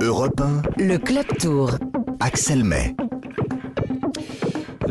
Europe 1, Le Club Tour. Axel May.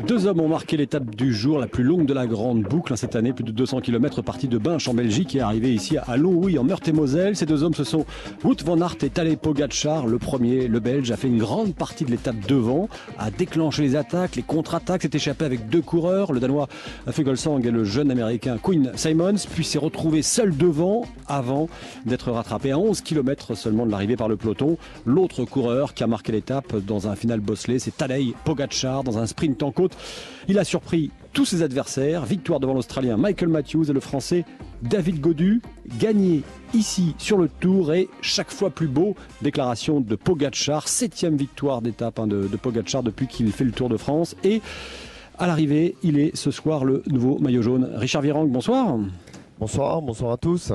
Deux hommes ont marqué l'étape du jour, la plus longue de la grande boucle hein, cette année, plus de 200 km partie de Binche en Belgique et arrivé ici à Longwy en Meurthe-et-Moselle. Ces deux hommes, ce sont Wout van Aert et Tadej Pogacar. Le premier, le Belge, a fait une grande partie de l'étape devant, a déclenché les attaques, les contre-attaques, s'est échappé avec deux coureurs, le Danois Fugelsang et le jeune Américain Quinn Simons, puis s'est retrouvé seul devant avant d'être rattrapé à 11 km seulement de l'arrivée par le peloton. L'autre coureur qui a marqué l'étape dans un final bosselé, c'est Tadej Pogacar dans un sprint en côte. Il a surpris tous ses adversaires. Victoire devant l'Australien Michael Matthews et le Français David Godu. Gagné ici sur le Tour et chaque fois plus beau. Déclaration de Pogacar. Septième victoire d'étape hein, de, de Pogacar depuis qu'il fait le Tour de France. Et à l'arrivée, il est ce soir le nouveau maillot jaune. Richard Virang, bonsoir. Bonsoir, bonsoir à tous.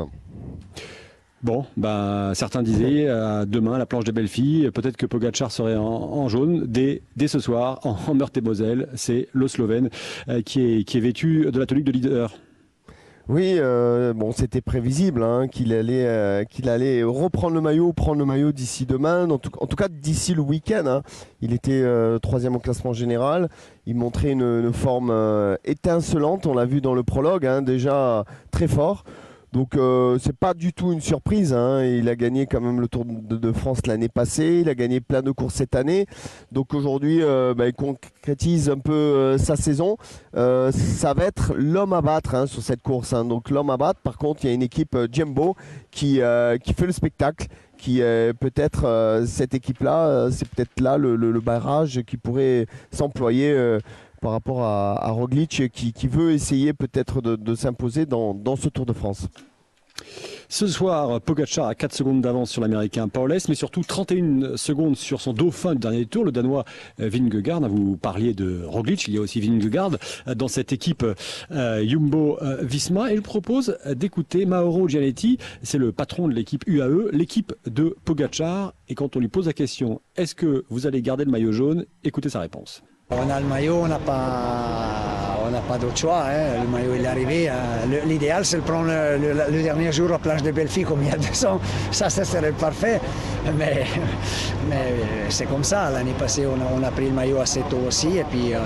Bon, bah, certains disaient euh, demain la planche des belles filles, peut-être que Pogacar serait en, en jaune dès, dès ce soir en, en Meurthe-et-Moselle. C'est le Slovène euh, qui, est, qui est vêtu de la tenue de leader. Oui, euh, bon, c'était prévisible hein, qu'il allait, euh, qu'il allait reprendre le maillot, prendre le maillot d'ici demain, en tout, en tout cas d'ici le week-end. hein. Il était euh, troisième au classement général. Il montrait une, une forme étincelante. On l'a vu dans le prologue, hein, déjà très fort. Donc euh, c'est pas du tout une surprise. hein. Il a gagné quand même le Tour de, France l'année passée. Il a gagné plein de courses cette année. Donc aujourd'hui, euh, bah, il concrétise un peu euh, sa saison. Euh, ça va être l'homme à battre hein, sur cette course. hein. Donc l'homme à battre. Par contre, il y a une équipe Jumbo qui qui fait le spectacle. Qui euh, peut-être euh, cette équipe-là, c'est peut-être là le, le- le barrage qui pourrait s'employer. euh, par rapport à, Roglic qui, veut essayer peut-être de, s'imposer dans, ce Tour de France. Ce soir, Pogacar a 4 secondes d'avance sur l'américain Paules, mais surtout 31 secondes sur son dauphin du dernier tour, le danois euh, Vingegaard. Vous parliez de Roglic, il y a aussi Vingegaard euh, dans cette équipe euh, Jumbo Visma. Et je propose d'écouter Mauro Gianetti, c'est le patron de l'équipe UAE, l'équipe de Pogacar. Et quand on lui pose la question, est-ce que vous allez garder le maillot jaune? Écoutez sa réponse. On a le maillot, on n'a pas, pas d'autre choix. hein. Le maillot il est arrivé. hein. L'idéal c'est de prendre le, dernier jour à plage de Belleville comme il y a deux ans. Ça, ça serait parfait. Mais, c'est comme ça. L'année passée, on a, pris le maillot assez tôt aussi et puis euh,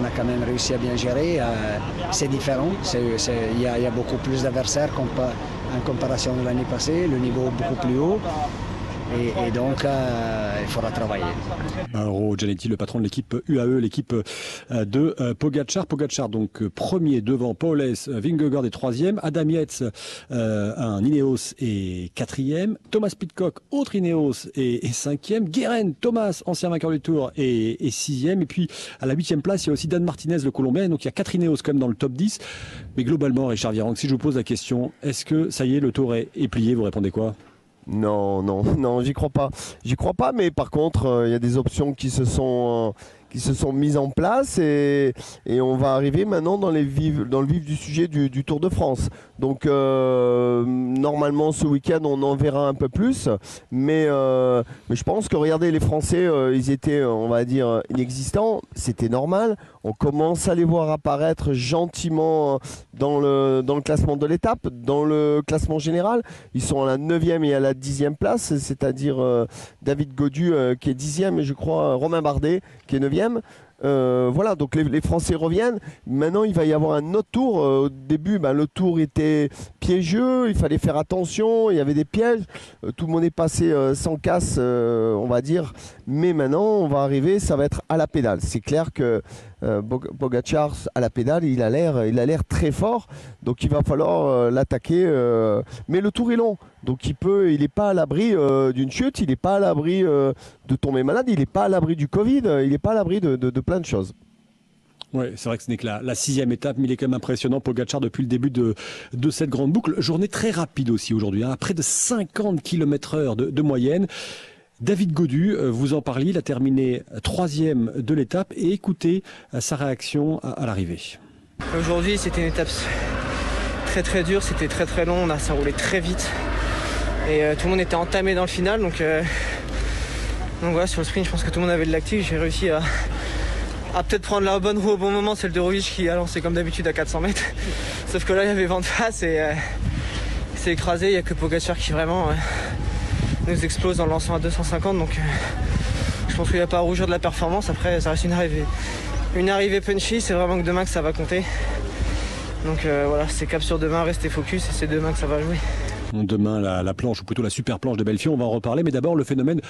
on a quand même réussi à bien gérer. Euh, c'est différent. Il y, a- beaucoup plus d'adversaires en comparaison de l'année passée. Le niveau est beaucoup plus haut. Et, donc, euh, il faudra travailler. Mauro Gianetti, le patron de l'équipe UAE, l'équipe euh, de euh, Pogacar. Pogacar donc premier devant Paules, Vingegaard est troisième, Adam Yates, un Ineos est quatrième, Thomas Pitcock, autre Ineos est, cinquième, Guérin, Thomas, ancien vainqueur du Tour, est, sixième, et puis à la huitième place, il y a aussi Dan Martinez, le Colombien, donc il y a quatre Ineos quand même dans le top 10. Mais globalement, Richard Virang, si je vous pose la question, est-ce que ça y est, le Tour est plié, vous répondez quoi? Non, non, non, j'y crois pas. J'y crois pas, mais par contre, euh, il y a des options qui se sont, euh, mises en place et, on va arriver maintenant dans, le vif du sujet du, Tour de France. Donc, euh, normalement, ce week-end, on en verra un peu plus, mais, mais je pense que, regardez, les Français, ils étaient, on va dire, inexistants. C'était normal. On commence à les voir apparaître gentiment dans le, dans le classement de l'étape, dans le classement général. Ils sont à la 9e et à la 10e place, c'est-à-dire euh, David Godu euh, qui est 10e et je crois Romain Bardet qui est 9e. Euh, voilà, donc les, Français reviennent. Maintenant, il va y avoir un autre tour. Euh, au début, ben, le tour était piégeux, il fallait faire attention, il y avait des pièges. Euh, tout le monde est passé euh, sans casse, euh, on va dire. Mais maintenant, on va arriver, ça va être à la pédale. C'est clair que euh, Bog- Pogacar à la pédale, il a l'air, il a l'air très fort. Donc il va falloir euh, l'attaquer. euh, mais le tour est long, donc il peut, il n'est pas à l'abri d'une chute, il n'est pas à l'abri de tomber malade, il n'est pas à l'abri du Covid, il n'est pas à l'abri de, plein de choses. Oui, c'est vrai que ce n'est que la, sixième étape, mais il est quand même impressionnant, Pogacar, depuis le début de, de cette grande boucle. Journée très rapide aussi aujourd'hui, hein, à près de 50 km heure de, de moyenne. David Godu, euh, vous en parliez, il a terminé troisième de l'étape et écoutez euh, sa réaction à, l'arrivée. Aujourd'hui, c'était une étape très très dure, c'était très très long, ça roulait très vite. Et euh, tout le monde était entamé dans le final, donc, voilà, sur le sprint, je pense que tout le monde avait de l'actif. J'ai réussi à, peut-être prendre la bonne roue au bon moment. C'est le de Rovic qui a lancé comme d'habitude à 400 mètres. Sauf que là, il y avait vent de face et s'est écrasé. Il n'y a que Pogacar qui vraiment nous explose en lançant à 250. Donc je pense qu'il n'y a pas à rougir de la performance. Après, ça reste une arrivée, une arrivée punchy. C'est vraiment que demain que ça va compter. Donc voilà, c'est cap sur demain, rester focus et c'est demain que ça va jouer. Demain, la, planche, ou plutôt la super planche de Belfi, on va en reparler. Mais d'abord, le phénomène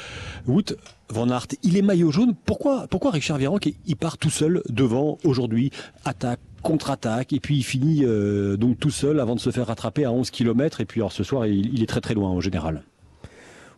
Wout Van Aert, il est maillot jaune. Pourquoi, pourquoi Richard Virenque, il part tout seul devant aujourd'hui Attaque, contre-attaque, et puis il finit euh, donc tout seul avant de se faire rattraper à 11 km. Et puis alors, ce soir, il est très très loin en général.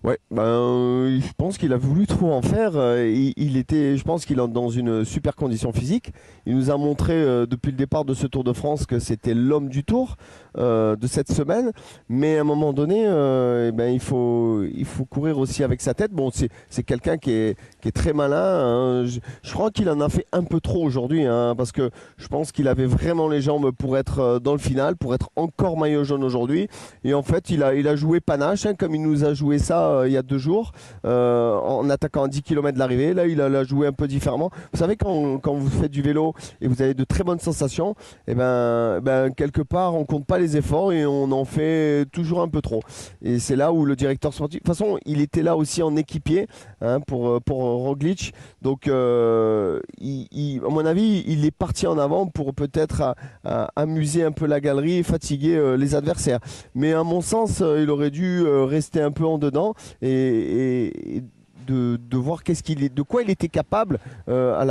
Ouais, ben, je pense qu'il a voulu trop en faire. Euh, il, était, je pense qu'il est dans une super condition physique. Il nous a montré euh, depuis le départ de ce Tour de France que c'était l'homme du Tour euh, de cette semaine. Mais à un moment donné, eh ben, il, faut, il faut courir aussi avec sa tête. Bon, c'est quelqu'un qui est, qui est très malin. Hein. Je, crois qu'il en a fait un peu trop aujourd'hui, hein, parce que je pense qu'il avait vraiment les jambes pour être dans le final, pour être encore maillot jaune aujourd'hui. Et en fait, il a, il a joué panache, hein, comme il nous a joué ça euh, il y a deux jours euh, en attaquant à 10 km de l'arrivée. Là, il a, joué un peu différemment. Vous savez, quand, quand, vous faites du vélo et vous avez de très bonnes sensations, et eh ben, ben, quelque part, on compte pas les efforts et on en fait toujours un peu trop. Et c'est là où le directeur sportif, de toute façon, il était là aussi en équipier hein, pour, pour Roglic. Donc, euh, à mon avis, il est parti en avant pour peut-être amuser un peu la galerie et fatiguer les adversaires. Mais à mon sens, il aurait dû rester un peu en dedans et, de, voir de quoi il était capable euh, à,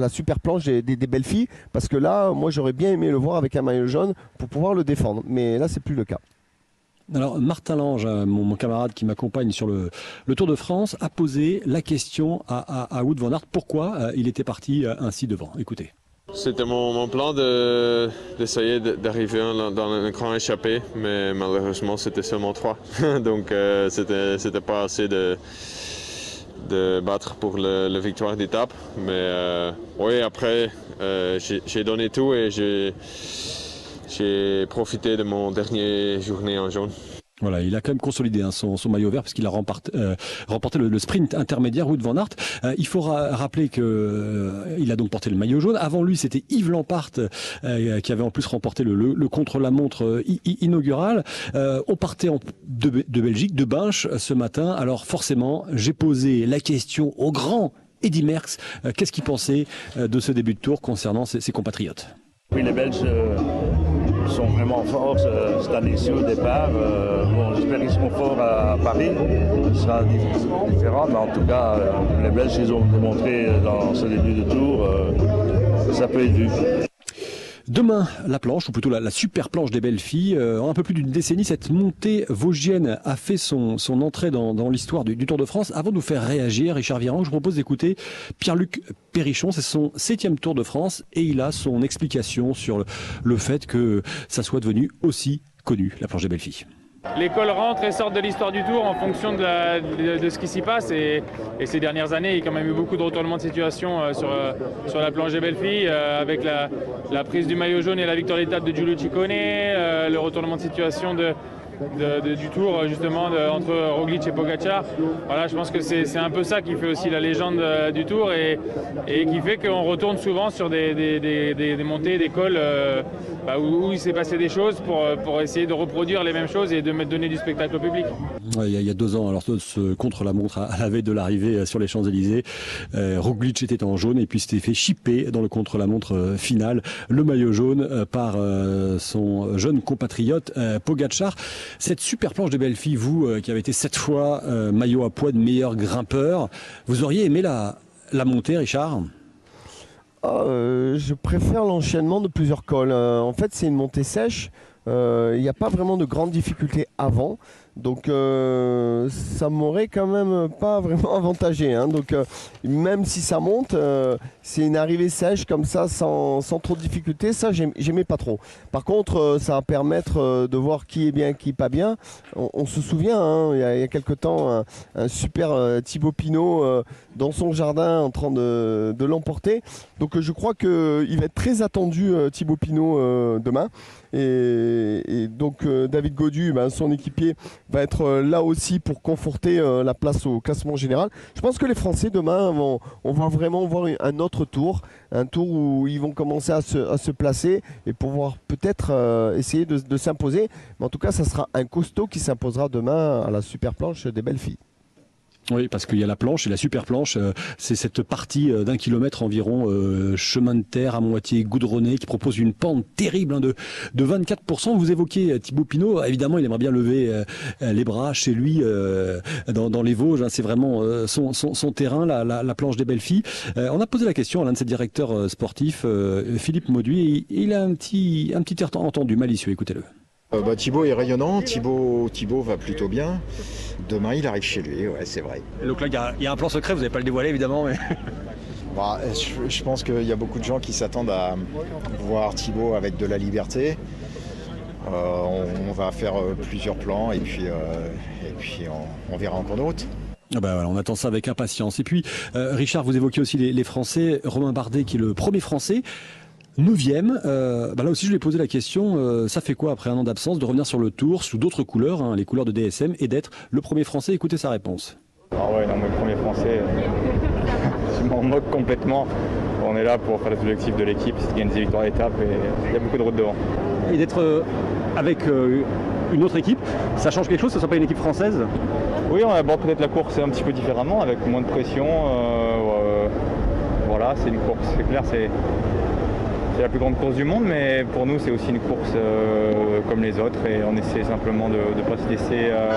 la, super planche des, belles filles. Parce que là, moi, j'aurais bien aimé le voir avec un maillot jaune pour pouvoir le défendre. Mais là, c'est plus le cas. Alors Martin Lange, euh, mon, camarade qui m'accompagne sur le, Tour de France, a posé la question à, à, Wood Van Aert pourquoi euh, il était parti ainsi devant? Écoutez. C'était mon, plan d'essayer d'arriver dans un grand échappé, mais malheureusement c'était seulement trois. Donc euh, c'était pas assez de, de battre pour la victoire d'étape. Mais euh, oui, après euh, j'ai donné tout et j'ai profité de mon dernier journée en jaune. Voilà, il a quand même consolidé hein, son, maillot vert puisqu'il a remporté, euh, remporté le, sprint intermédiaire Wout van Aert. Euh, il faut rappeler que euh, il a donc porté le maillot jaune. Avant lui, c'était Yves Lampart qui avait en plus remporté le, contre-la-montre inaugural. on partait de, Belgique, de Binche ce matin. Alors forcément, j'ai posé la question au grand Eddy Merckx. Qu'est-ce qu'il pensait de ce début de tour concernant ses, compatriotes? Oui, les Belges sont vraiment forts cette année-ci au départ. Euh, bon, J'espère qu'ils seront forts à, Paris. Ce sera différent, mais en tout cas, euh, les Belges, ils ont démontré dans ce début de tour que ça peut être vu. Demain, la planche, ou plutôt la, super planche des belles filles. Euh, en un peu plus d'une décennie, cette montée vosgienne a fait son, entrée dans, l'histoire du, Tour de France. Avant de nous faire réagir, Richard Viran, je vous propose d'écouter Pierre-Luc Perrichon. C'est son septième Tour de France et il a son explication sur le fait que ça soit devenu aussi connu, la planche des belles filles. L'école rentre et sort de l'histoire du tour en fonction de, ce qui s'y passe. Et, ces dernières années, il y a quand même eu beaucoup de retournements de situation euh, euh, sur, la belles filles, euh, avec la, prise du maillot jaune et la victoire d'étape de Giulio Ciccone, le retournement de situation de, du tour justement entre Roglic et Pogacar. Voilà, je pense que c'est un peu ça qui fait aussi la légende euh, du tour et, qui fait qu'on retourne souvent sur des, montées, des cols euh, bah, où, il s'est passé des choses pour, pour essayer de reproduire les mêmes choses et de donner du spectacle au public. Il, y a, deux ans, alors ce contre la montre à la veille de l'arrivée euh, sur les Champs-Élysées, Roglic était en jaune et puis s'était fait chipper dans le contre-la-montre final, le maillot jaune par son jeune compatriote Pogacar. Cette super planche de belle fille, vous euh, qui avez été sept fois euh, maillot à poids de meilleur grimpeur, vous auriez aimé la, montée, Richard? Ah, euh, Je préfère l'enchaînement de plusieurs cols. en fait, c'est une montée sèche. Il n'y a pas vraiment de grandes difficultés avant. Donc euh, ça m'aurait quand même pas vraiment avantagé. Hein. Donc euh, même si ça monte, euh, c'est une arrivée sèche comme ça sans, trop de difficultés. Ça j'aimais pas trop. Par contre, ça va permettre de voir qui est bien, qui est pas bien. On, se souvient, hein, il, y a, quelques temps, un, super Thibaut Pinot dans son jardin en train de, l'emporter. Donc je crois qu'il va être très attendu Thibaut Pinot demain. Et, donc David Godu, ben, son équipier, va être euh, là aussi pour conforter euh, la place au classement général. Je pense que les Français demain vont, on va vraiment voir un autre tour, un tour où ils vont commencer à se, placer et pouvoir peut-être euh, essayer de, de s'imposer. Mais en tout cas, ça sera un costaud qui s'imposera demain à la super planche des belles filles. Oui, parce qu'il y a la planche et la super planche. Euh, c'est cette partie euh, d'un kilomètre environ, euh, chemin de terre à moitié goudronné, qui propose une pente terrible hein, de, de 24%. Vous évoquez Thibaut Pinot. Évidemment, il aimerait bien lever les bras chez lui dans, les Vosges. Hein. c'est vraiment son, son, terrain, la, la, planche des belles filles. on a posé la question à l'un de ses directeurs sportifs, Philippe Mauduit. Il a un petit, un petit air entendu malicieux. Écoutez-le. Bah, Thibaut est rayonnant. Thibaut, Thibaut va plutôt bien. Demain, il arrive chez lui, ouais, c'est vrai. donc là, il y, a un plan secret, vous n'avez pas le dévoilé évidemment, mais. Bah, je, pense qu'il y a beaucoup de gens qui s'attendent à voir Thibaut avec de la liberté. Euh, on, va faire euh, plusieurs plans et puis, euh, et puis on, verra en cours de route. Ah bah on attend ça avec impatience. Et puis, Richard, vous évoquez aussi les, les, Français. Romain Bardet, qui est le premier Français. Neuvième, euh, bah là aussi je lui ai posé la question, euh, ça fait quoi après un an d'absence de revenir sur le tour sous d'autres couleurs, hein, les couleurs de DSM, et d'être le premier français Écoutez sa réponse? Ah ouais, non, mais le premier français, je m'en moque complètement. On est là pour faire les objectifs de l'équipe, c'est gagner des victoires d'étape et il y a beaucoup de routes devant. Et d'être euh, avec une autre équipe, ça change quelque chose, ce ne soit pas une équipe française? Oui, on aborde peut-être la course un petit peu différemment, avec moins de pression. voilà, c'est une course, c'est clair, c'est c'est la plus grande course du monde, mais pour nous, c'est aussi une course euh, comme les autres et on essaie simplement de ne pas se laisser euh,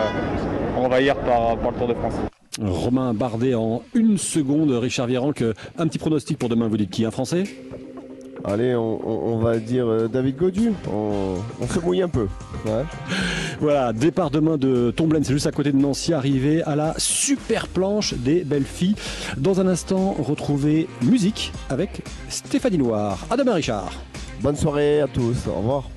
envahir par, le Tour de France. Romain Bardet en une seconde, Richard Virenque, un petit pronostic pour demain, vous dites qui Un Français? Allez, on, va dire euh, David Godu. On, se mouille un peu. Voilà, départ demain de Tomblaine, c'est juste à côté de Nancy, arrivé à la super planche des belles filles. Dans un instant, retrouver musique avec Stéphanie Noir. À demain, Richard. Bonne soirée à tous. Au revoir.